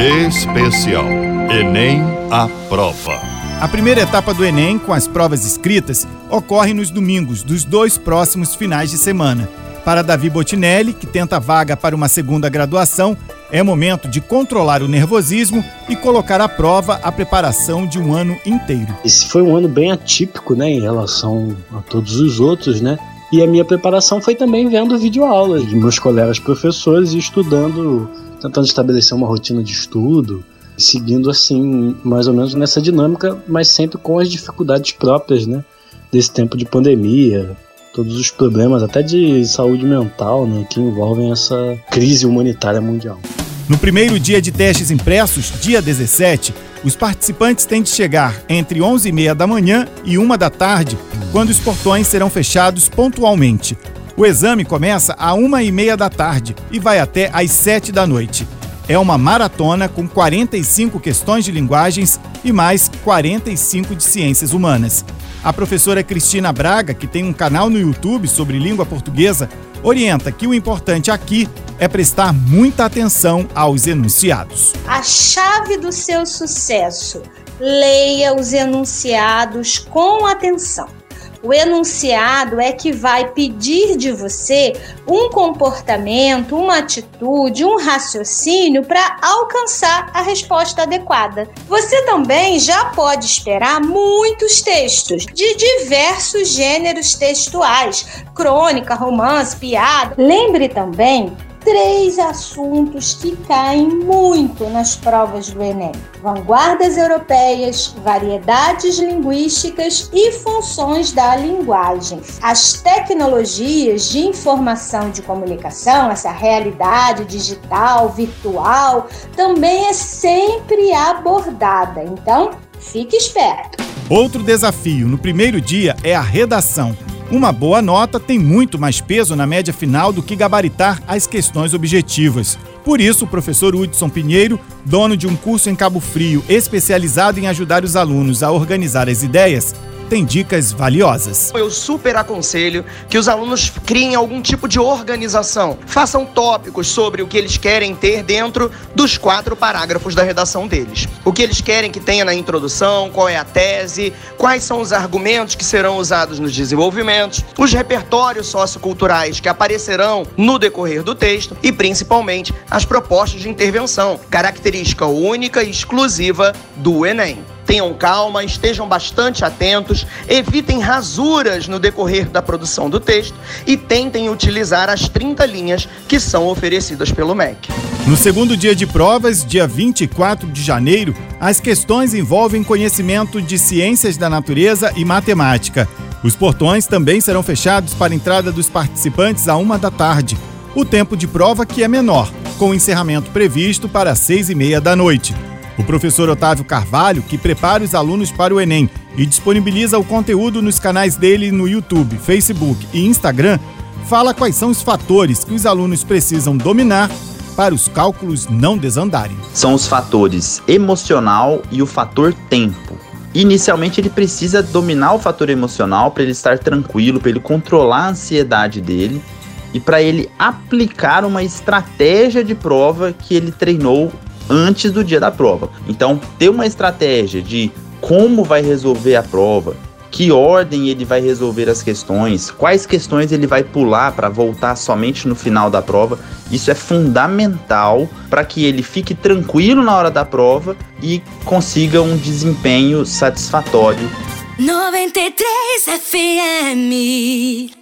Especial Enem a prova. A primeira etapa do Enem, com as provas escritas, ocorre nos domingos dos dois próximos finais de semana. Para Davi Botinelli, que tenta vaga para uma segunda graduação, é momento de controlar o nervosismo e colocar à prova a preparação de um ano inteiro. Esse foi um ano bem atípico, né, em relação a todos os outros, né? E a minha preparação foi também vendo videoaulas de meus colegas professores e estudando, tentando estabelecer uma rotina de estudo, seguindo assim, mais ou menos nessa dinâmica, mas sempre com as dificuldades próprias, né? Desse tempo de pandemia, todos os problemas, até de saúde mental, né? Que envolvem essa crise humanitária mundial. No primeiro dia de testes impressos, dia 17, os participantes têm de chegar entre 11h30 da manhã e 1 da tarde, quando os portões serão fechados pontualmente. O exame começa a 1h30 da tarde e vai até às 7 da noite. É uma maratona com 45 questões de linguagens e mais 45 de ciências humanas. A professora Cristina Braga, que tem um canal no YouTube sobre língua portuguesa, orienta que o importante aqui é prestar muita atenção aos enunciados. A chave do seu sucesso: leia os enunciados com atenção. O enunciado é que vai pedir de você um comportamento, uma atitude, um raciocínio para alcançar a resposta adequada. Você também já pode esperar muitos textos de diversos gêneros textuais: crônica, romance, piada. Lembre também três assuntos que caem muito nas provas do Enem: vanguardas europeias, variedades linguísticas e funções da linguagem. As tecnologias de informação e de comunicação, essa realidade digital, virtual, também é sempre abordada. Então, fique esperto. Outro desafio no primeiro dia é a redação. Uma boa nota tem muito mais peso na média final do que gabaritar as questões objetivas. Por isso, o professor Hudson Pinheiro, dono de um curso em Cabo Frio especializado em ajudar os alunos a organizar as ideias, tem dicas valiosas. Eu super aconselho que os alunos criem algum tipo de organização. Façam tópicos sobre o que eles querem ter dentro dos quatro parágrafos da redação deles. O que eles querem que tenha na introdução, qual é a tese, quais são os argumentos que serão usados nos desenvolvimentos, os repertórios socioculturais que aparecerão no decorrer do texto e, principalmente, as propostas de intervenção, característica única e exclusiva do Enem. Tenham calma, estejam bastante atentos, evitem rasuras no decorrer da produção do texto e tentem utilizar as 30 linhas que são oferecidas pelo MEC. No segundo dia de provas, dia 24 de janeiro, as questões envolvem conhecimento de ciências da natureza e matemática. Os portões também serão fechados para a entrada dos participantes a uma da tarde. O tempo de prova que é menor, com encerramento previsto para seis e meia da noite. O professor Otávio Carvalho, que prepara os alunos para o Enem e disponibiliza o conteúdo nos canais dele no YouTube, Facebook e Instagram, fala quais são os fatores que os alunos precisam dominar para os cálculos não desandarem. São os fatores emocional e o fator tempo. Inicialmente ele precisa dominar o fator emocional para ele estar tranquilo, para ele controlar a ansiedade dele e para ele aplicar uma estratégia de prova que ele treinou antes do dia da prova. Então, ter uma estratégia de como vai resolver a prova, que ordem ele vai resolver as questões, quais questões ele vai pular para voltar somente no final da prova. Isso é fundamental para que ele fique tranquilo na hora da prova e consiga um desempenho satisfatório. 93 FM